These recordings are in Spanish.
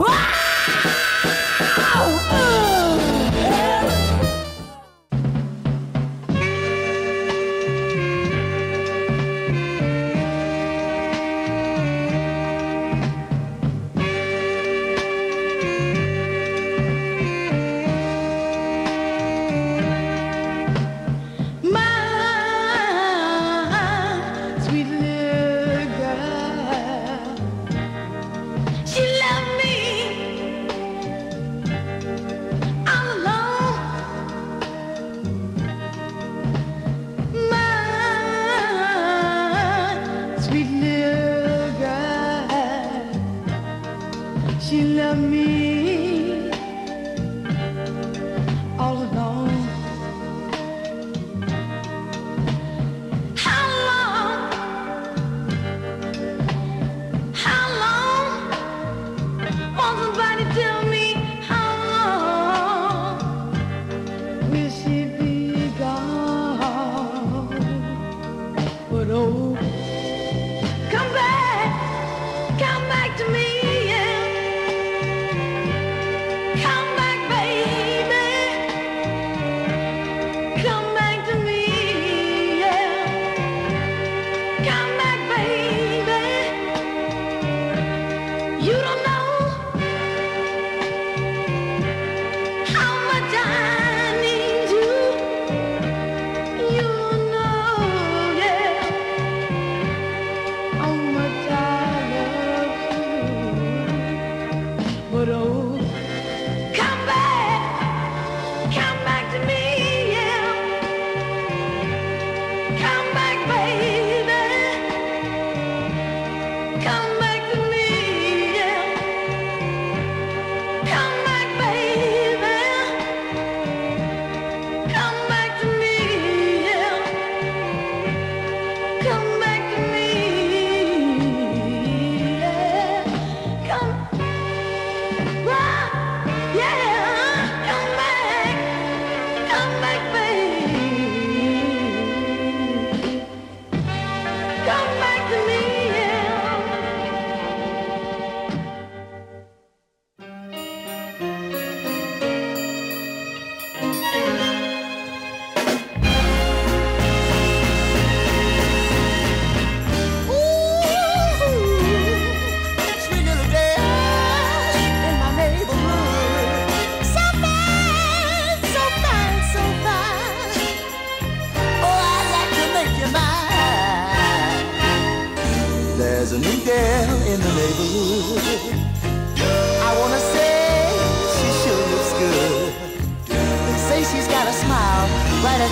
Ah!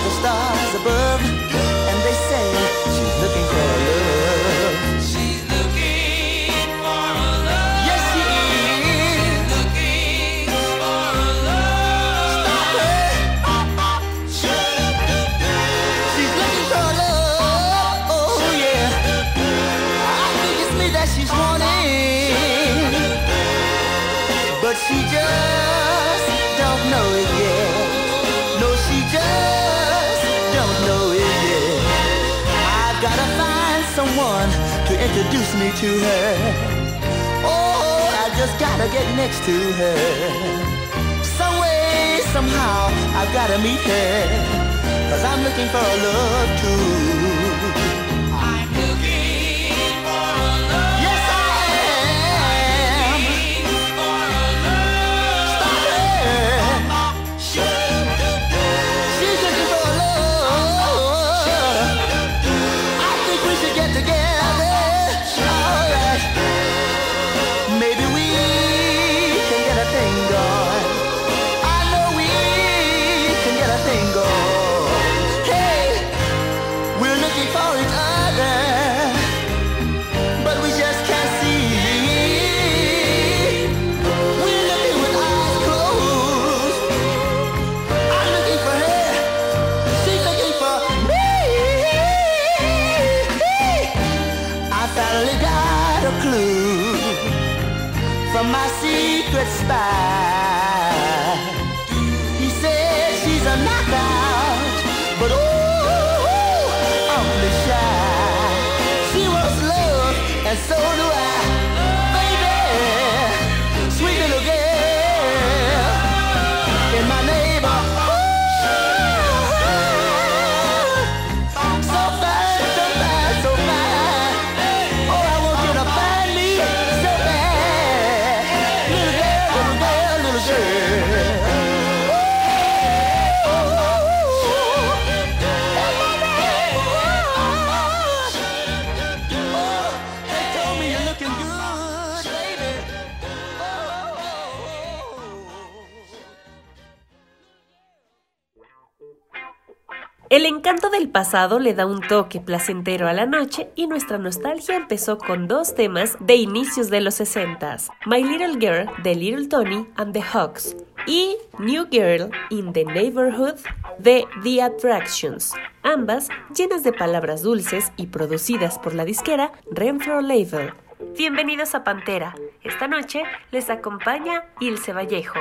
the stars. me to her. Oh, I just gotta get next to her. Some way, somehow, I've gotta meet her. Cause I'm looking for a love too. From my secret spy. Encanto del pasado le da un toque placentero a la noche y nuestra nostalgia empezó con dos temas de inicios de los 60 My Little Girl de Little Tony and the Hawks y New Girl in the Neighborhood de The Attractions, ambas llenas de palabras dulces y producidas por la disquera Renfro Label. Bienvenidos a Pantera. Esta noche les acompaña Ilse Vallejo.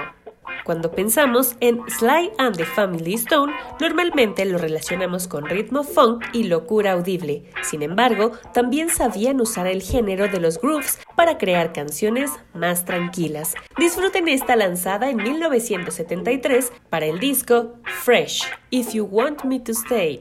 Cuando pensamos en Sly and the Family Stone, normalmente lo relacionamos con ritmo funk y locura audible. Sin embargo, también sabían usar el género de los grooves para crear canciones más tranquilas. Disfruten esta lanzada en 1973 para el disco Fresh, If You Want Me to Stay.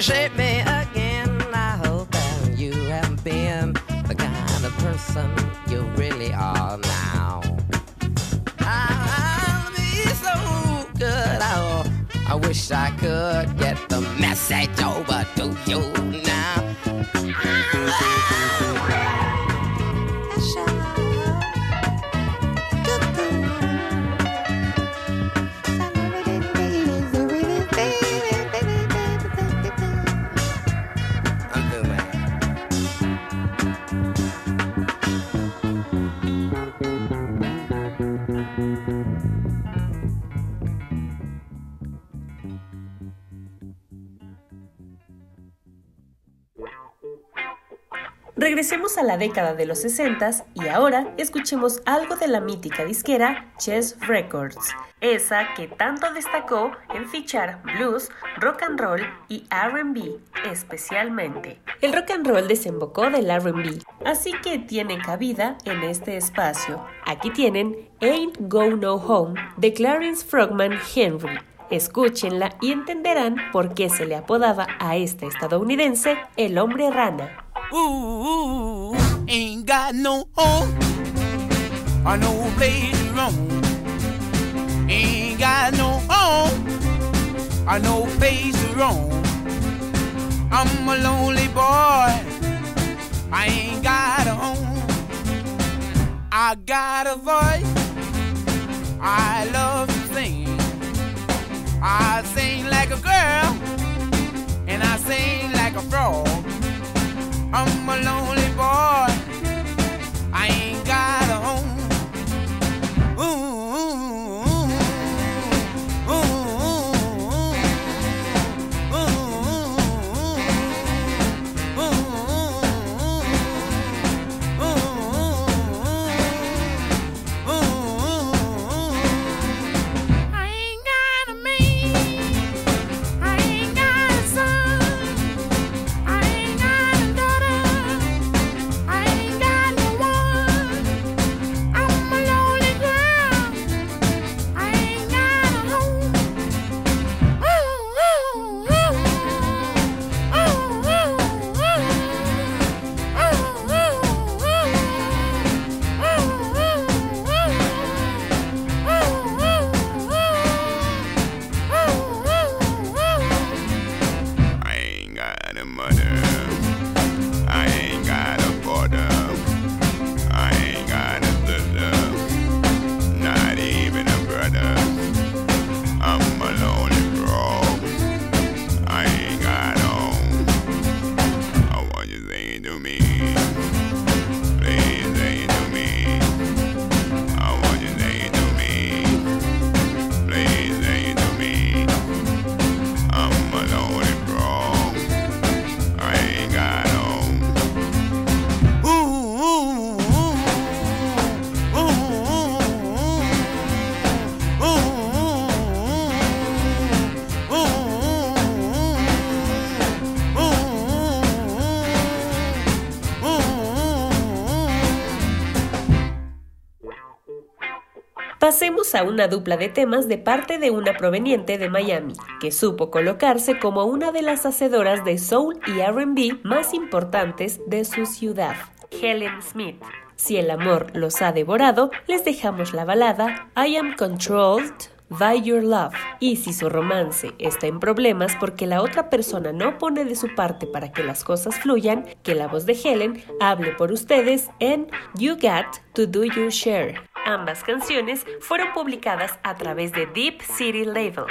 Shape me again, I hope that you have been the kind of person you really are now. I'll be so good. I, I wish I could get the message over to you década de los 60 y ahora escuchemos algo de la mítica disquera Chess Records, esa que tanto destacó en fichar blues, rock and roll y RB especialmente. El rock and roll desembocó del RB, así que tiene cabida en este espacio. Aquí tienen Ain't Go No Home de Clarence Frogman Henry. Escúchenla y entenderán por qué se le apodaba a este estadounidense el hombre rana. Ooh, ain't got no home or no place to roam. Ain't got no home or no place to roam. I'm a lonely boy. I ain't got a home. I got a voice. I love to sing. I sing like a girl and I sing like a frog. I'm a lonely boy. I ain't got a home. A una dupla de temas de parte de una proveniente de Miami, que supo colocarse como una de las hacedoras de soul y RB más importantes de su ciudad, Helen Smith. Si el amor los ha devorado, les dejamos la balada I Am Controlled by Your Love. Y si su romance está en problemas porque la otra persona no pone de su parte para que las cosas fluyan, que la voz de Helen hable por ustedes en You Got to Do Your Share. Ambas canciones fueron publicadas a través de Deep City Label.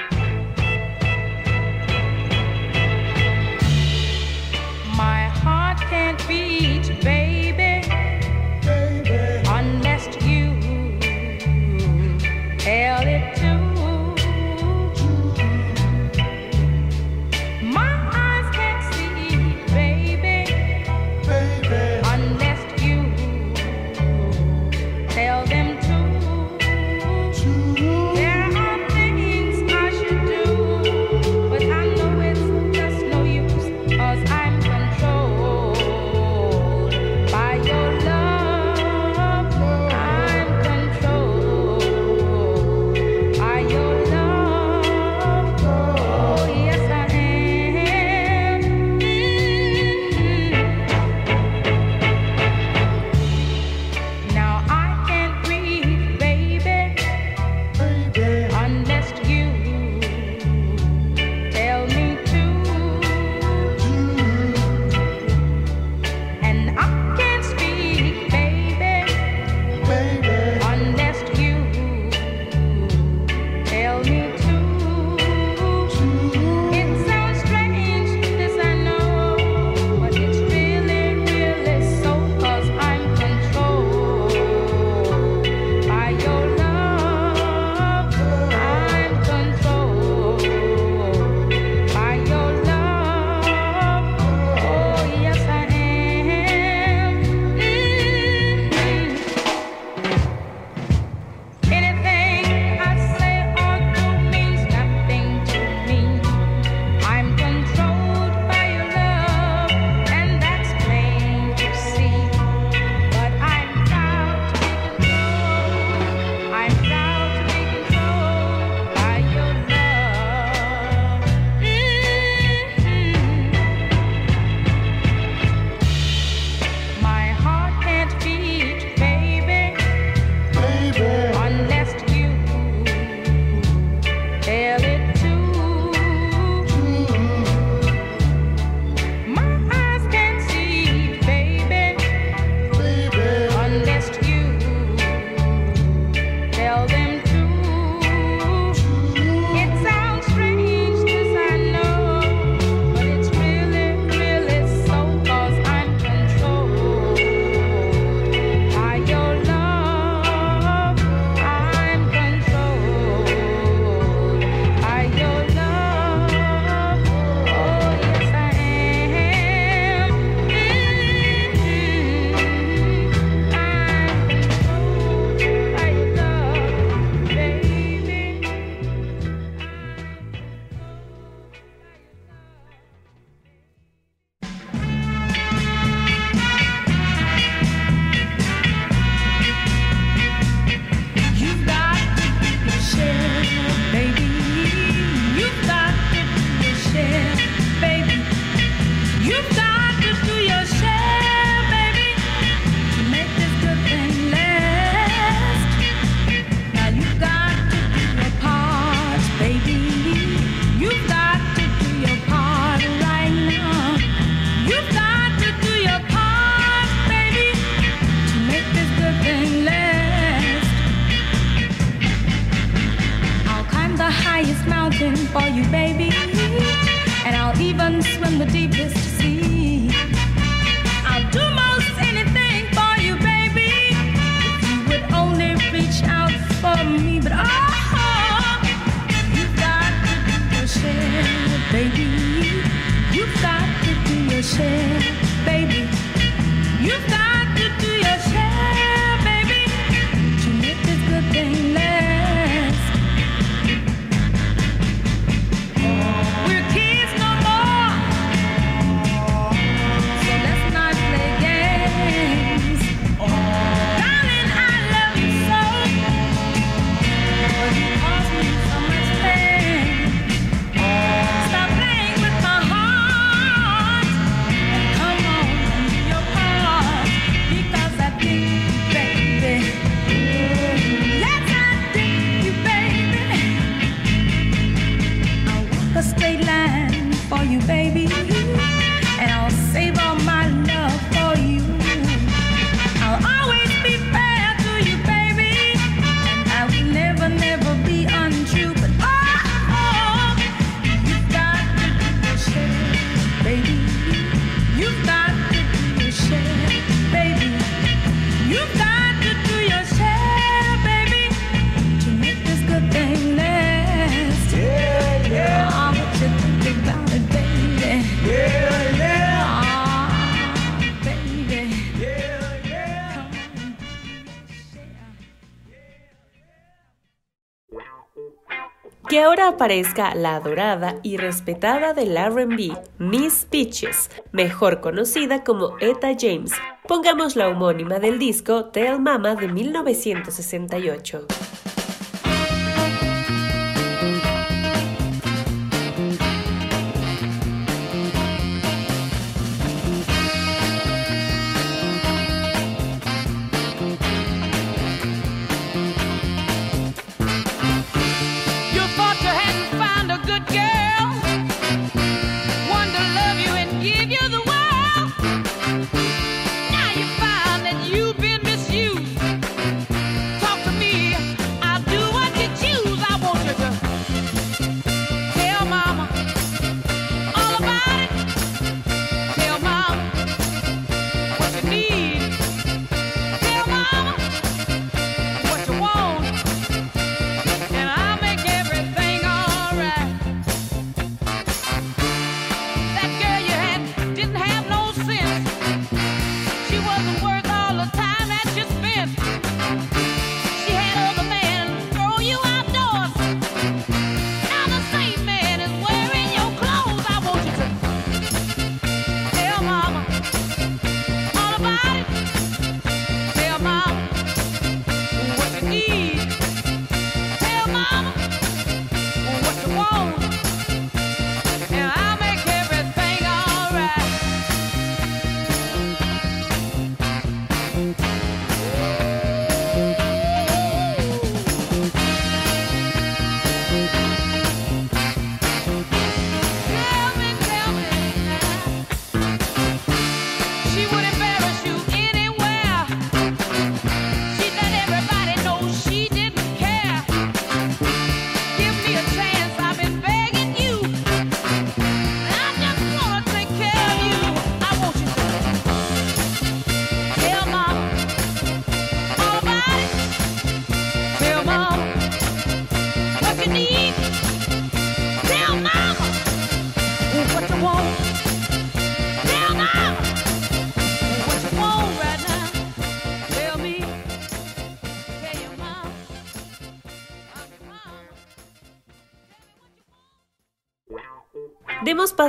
aparezca la adorada y respetada del RB, Miss Peaches, mejor conocida como Etta James. Pongamos la homónima del disco Tell Mama de 1968.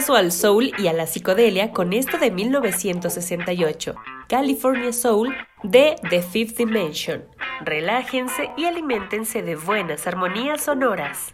paso al soul y a la psicodelia con esto de 1968, California Soul de The Fifth Dimension. Relájense y alimentense de buenas armonías sonoras.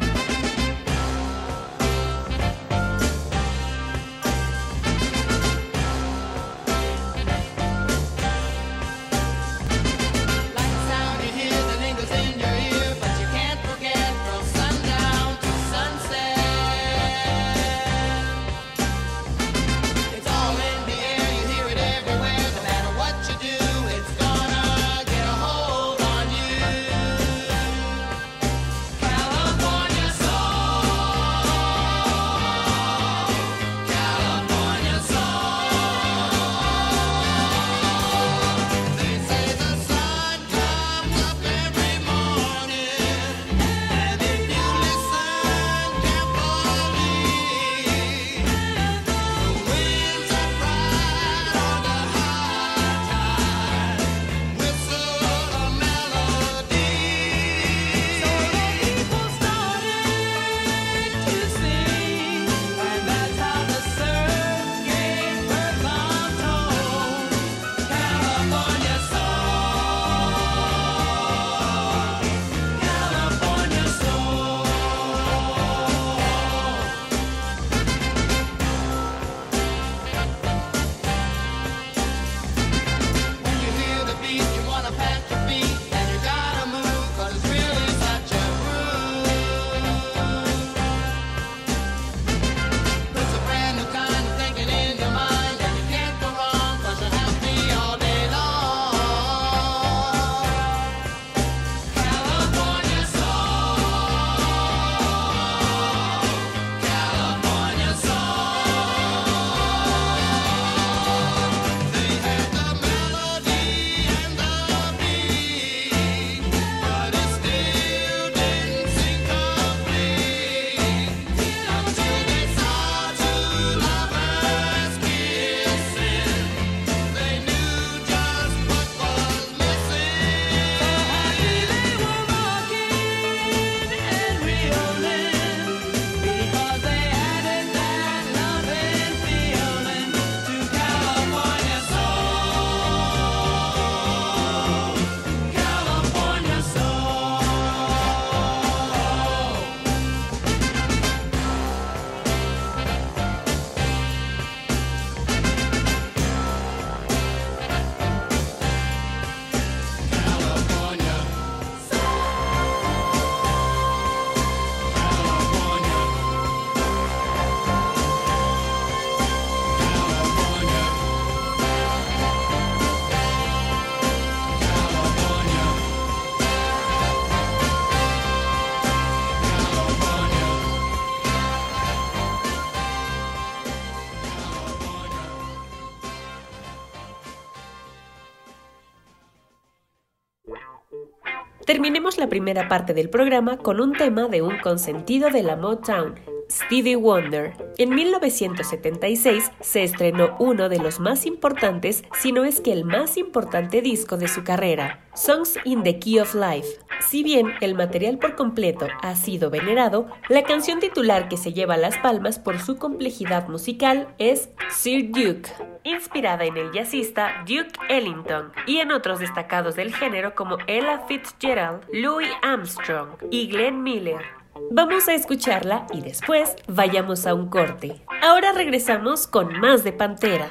Terminemos la primera parte del programa con un tema de un consentido de la Motown, Stevie Wonder. En 1976 se estrenó uno de los más importantes, si no es que el más importante disco de su carrera, Songs in the Key of Life. Si bien el material por completo ha sido venerado, la canción titular que se lleva las palmas por su complejidad musical es Sir Duke, inspirada en el jazzista Duke Ellington y en otros destacados del género como Ella Fitzgerald, Louis Armstrong y Glenn Miller. Vamos a escucharla y después vayamos a un corte. Ahora regresamos con más de Pantera.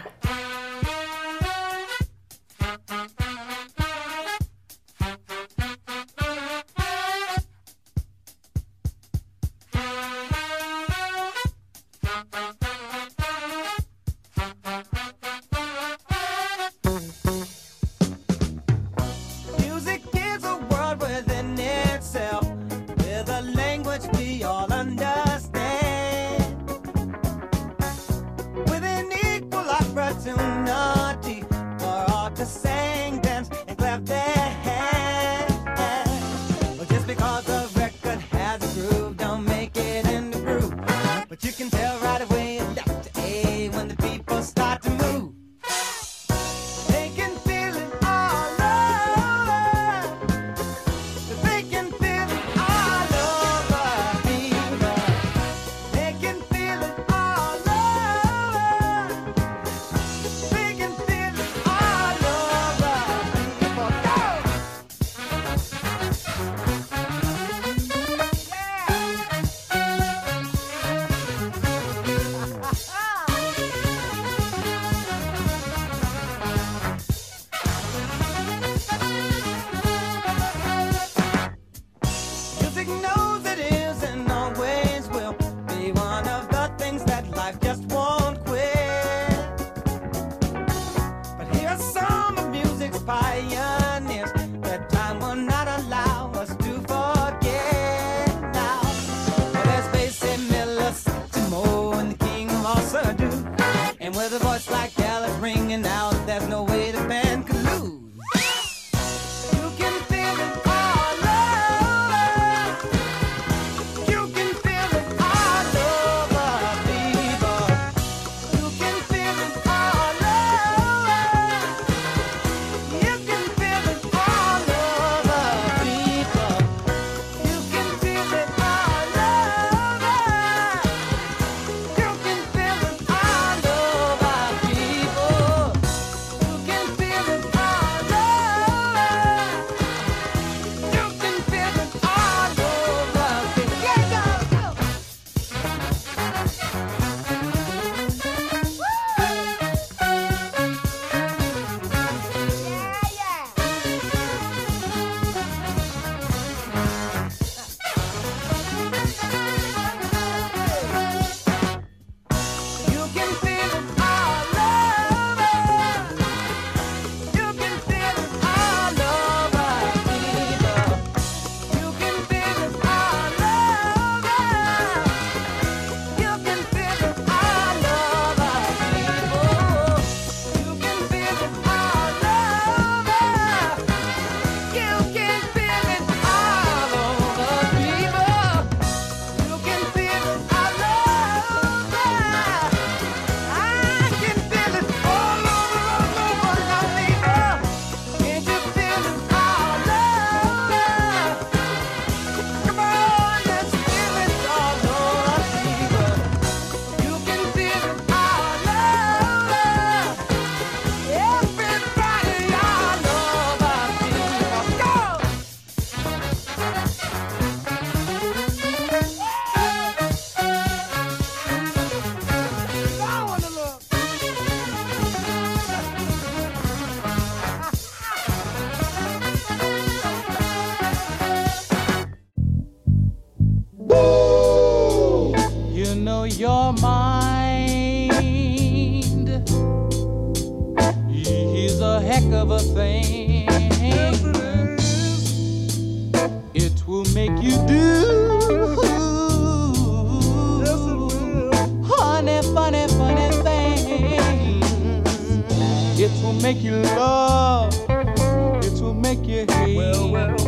like you hate. Well, well.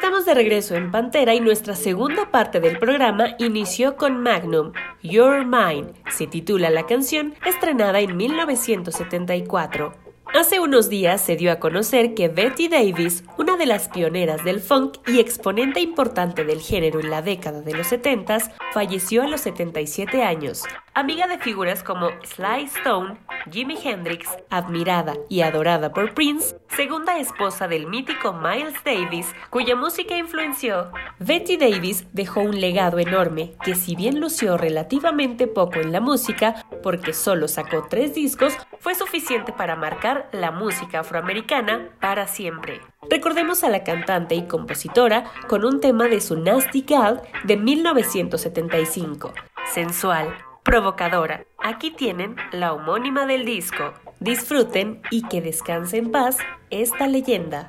Estamos de regreso en Pantera y nuestra segunda parte del programa inició con Magnum, Your Mine, se titula la canción, estrenada en 1974. Hace unos días se dio a conocer que Betty Davis, una de las pioneras del funk y exponente importante del género en la década de los 70, falleció a los 77 años. Amiga de figuras como Sly Stone, Jimi Hendrix, admirada y adorada por Prince, segunda esposa del mítico Miles Davis, cuya música influenció. Betty Davis dejó un legado enorme que si bien lució relativamente poco en la música, porque solo sacó tres discos, fue suficiente para marcar la música afroamericana para siempre. Recordemos a la cantante y compositora con un tema de su Nasty Gal de 1975, sensual, provocadora. Aquí tienen la homónima del disco. Disfruten y que descanse en paz esta leyenda.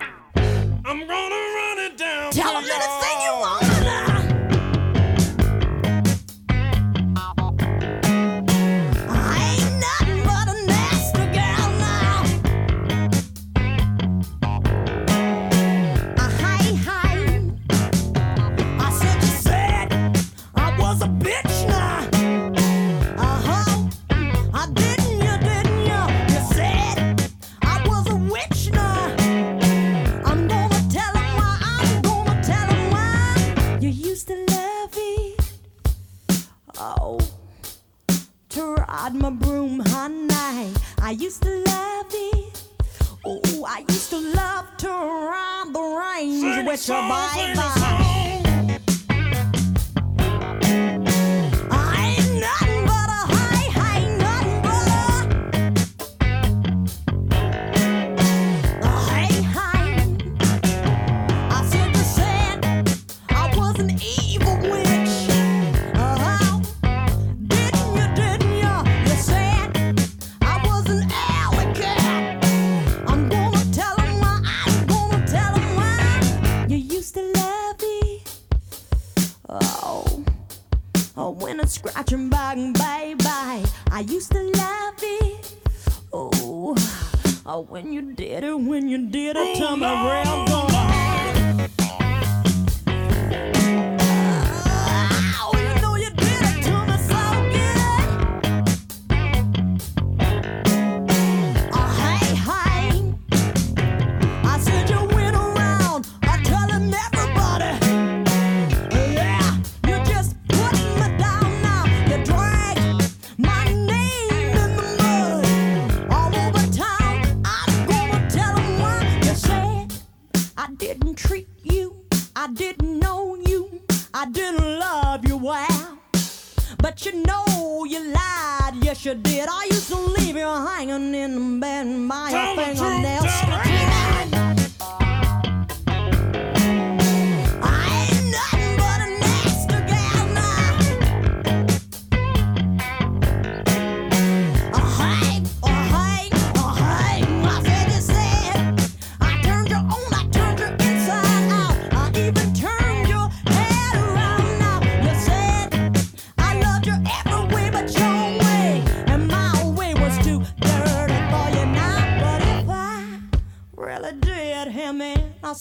I'm gonna run it down. got my broom, honey. I used to love it. Oh, I used to love to ride the range with your baby.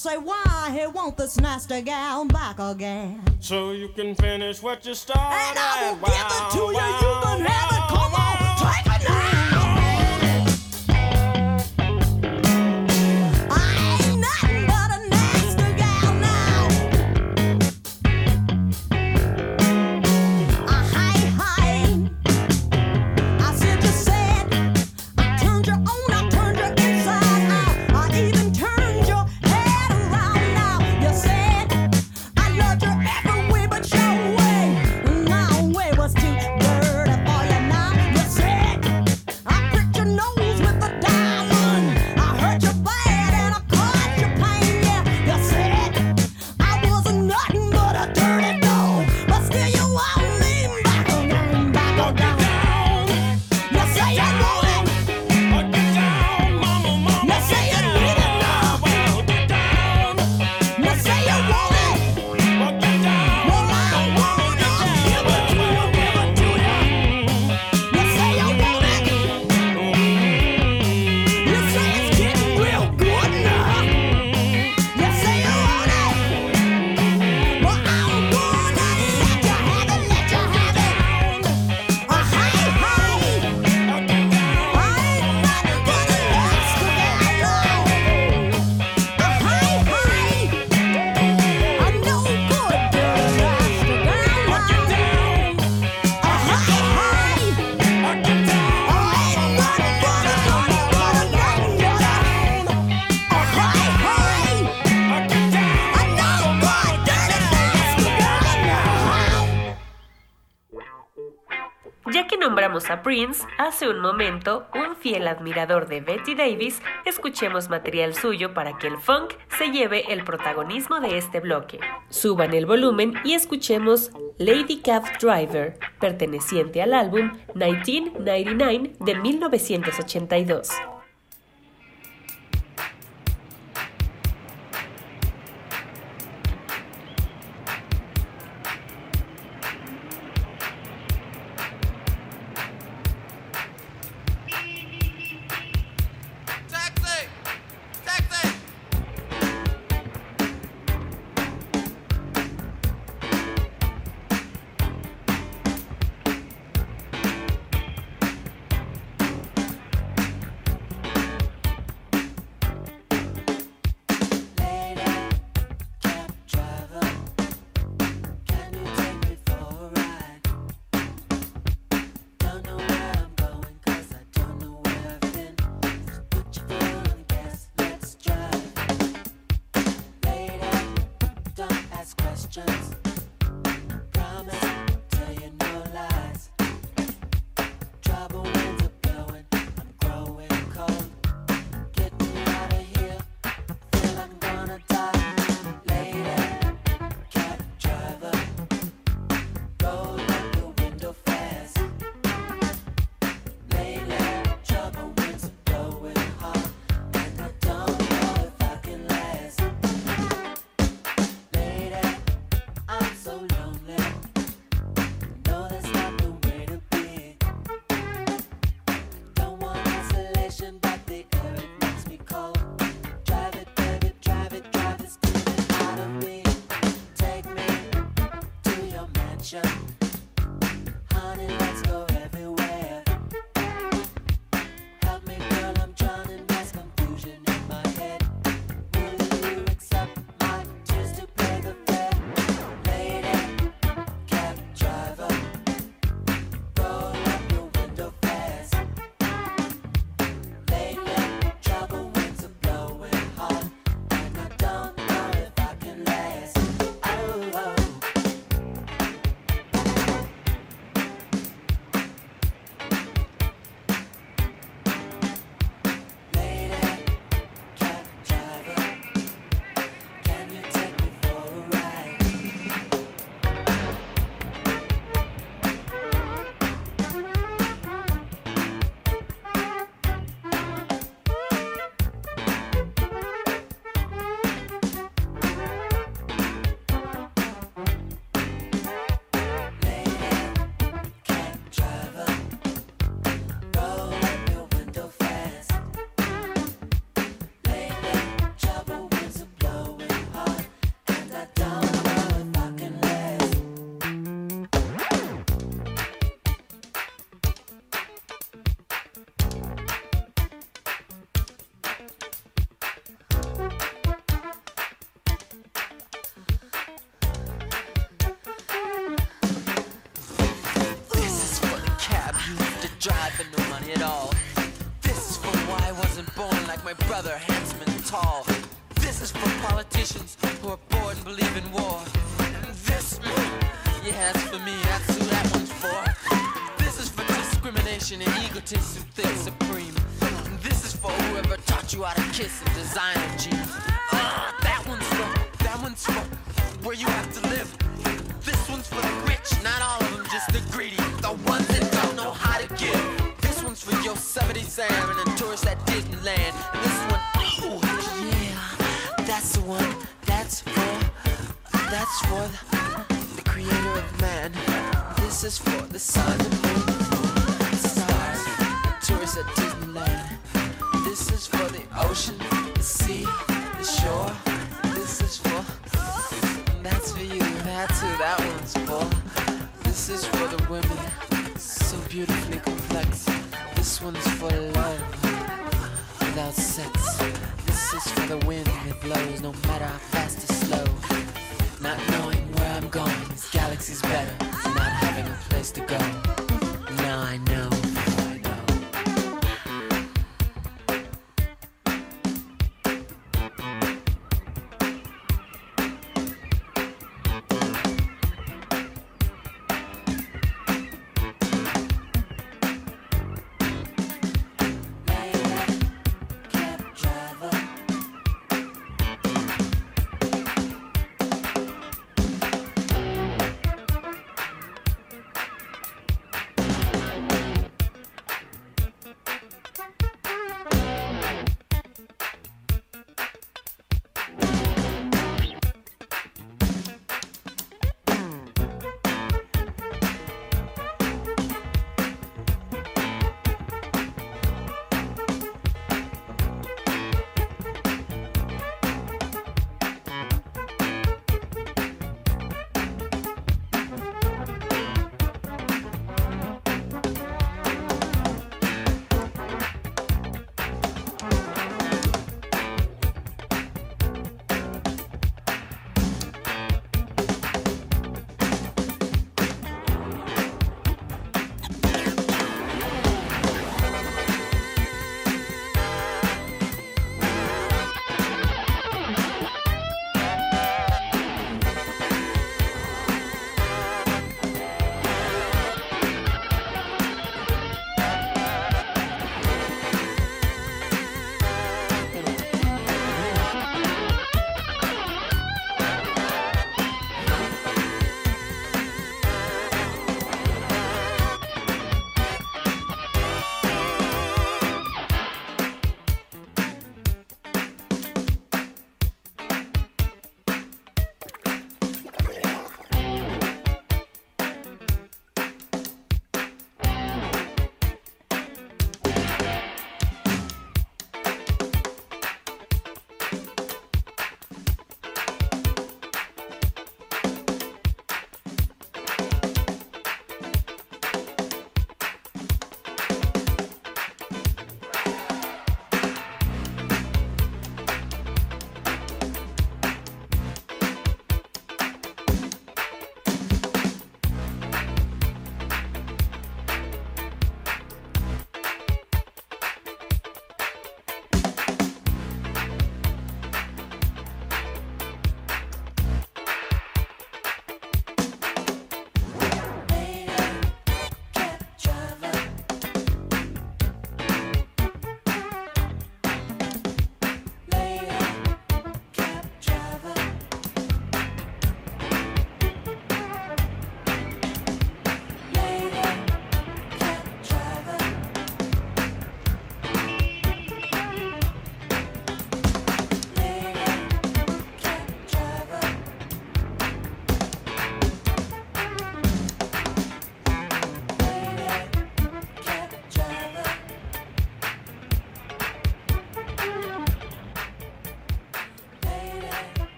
Say why he want this nasty gal back again. So you can finish what you started. And I will wow, give it to wow, you. You can wow, have it. Come on, take it now. Prince, hace un momento, un fiel admirador de Betty Davis, escuchemos material suyo para que el funk se lleve el protagonismo de este bloque. Suban el volumen y escuchemos Lady Cab Driver, perteneciente al álbum 1999 de 1982.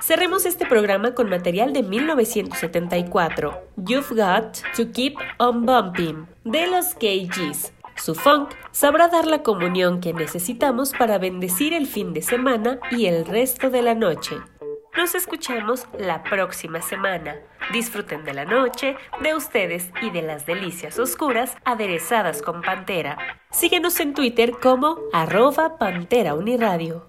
Cerremos este programa con material de 1974, You've Got to Keep on Bumping, de los KGs. Su funk sabrá dar la comunión que necesitamos para bendecir el fin de semana y el resto de la noche. Nos escuchamos la próxima semana. Disfruten de la noche, de ustedes y de las delicias oscuras aderezadas con Pantera. Síguenos en Twitter como arroba Pantera Uniradio.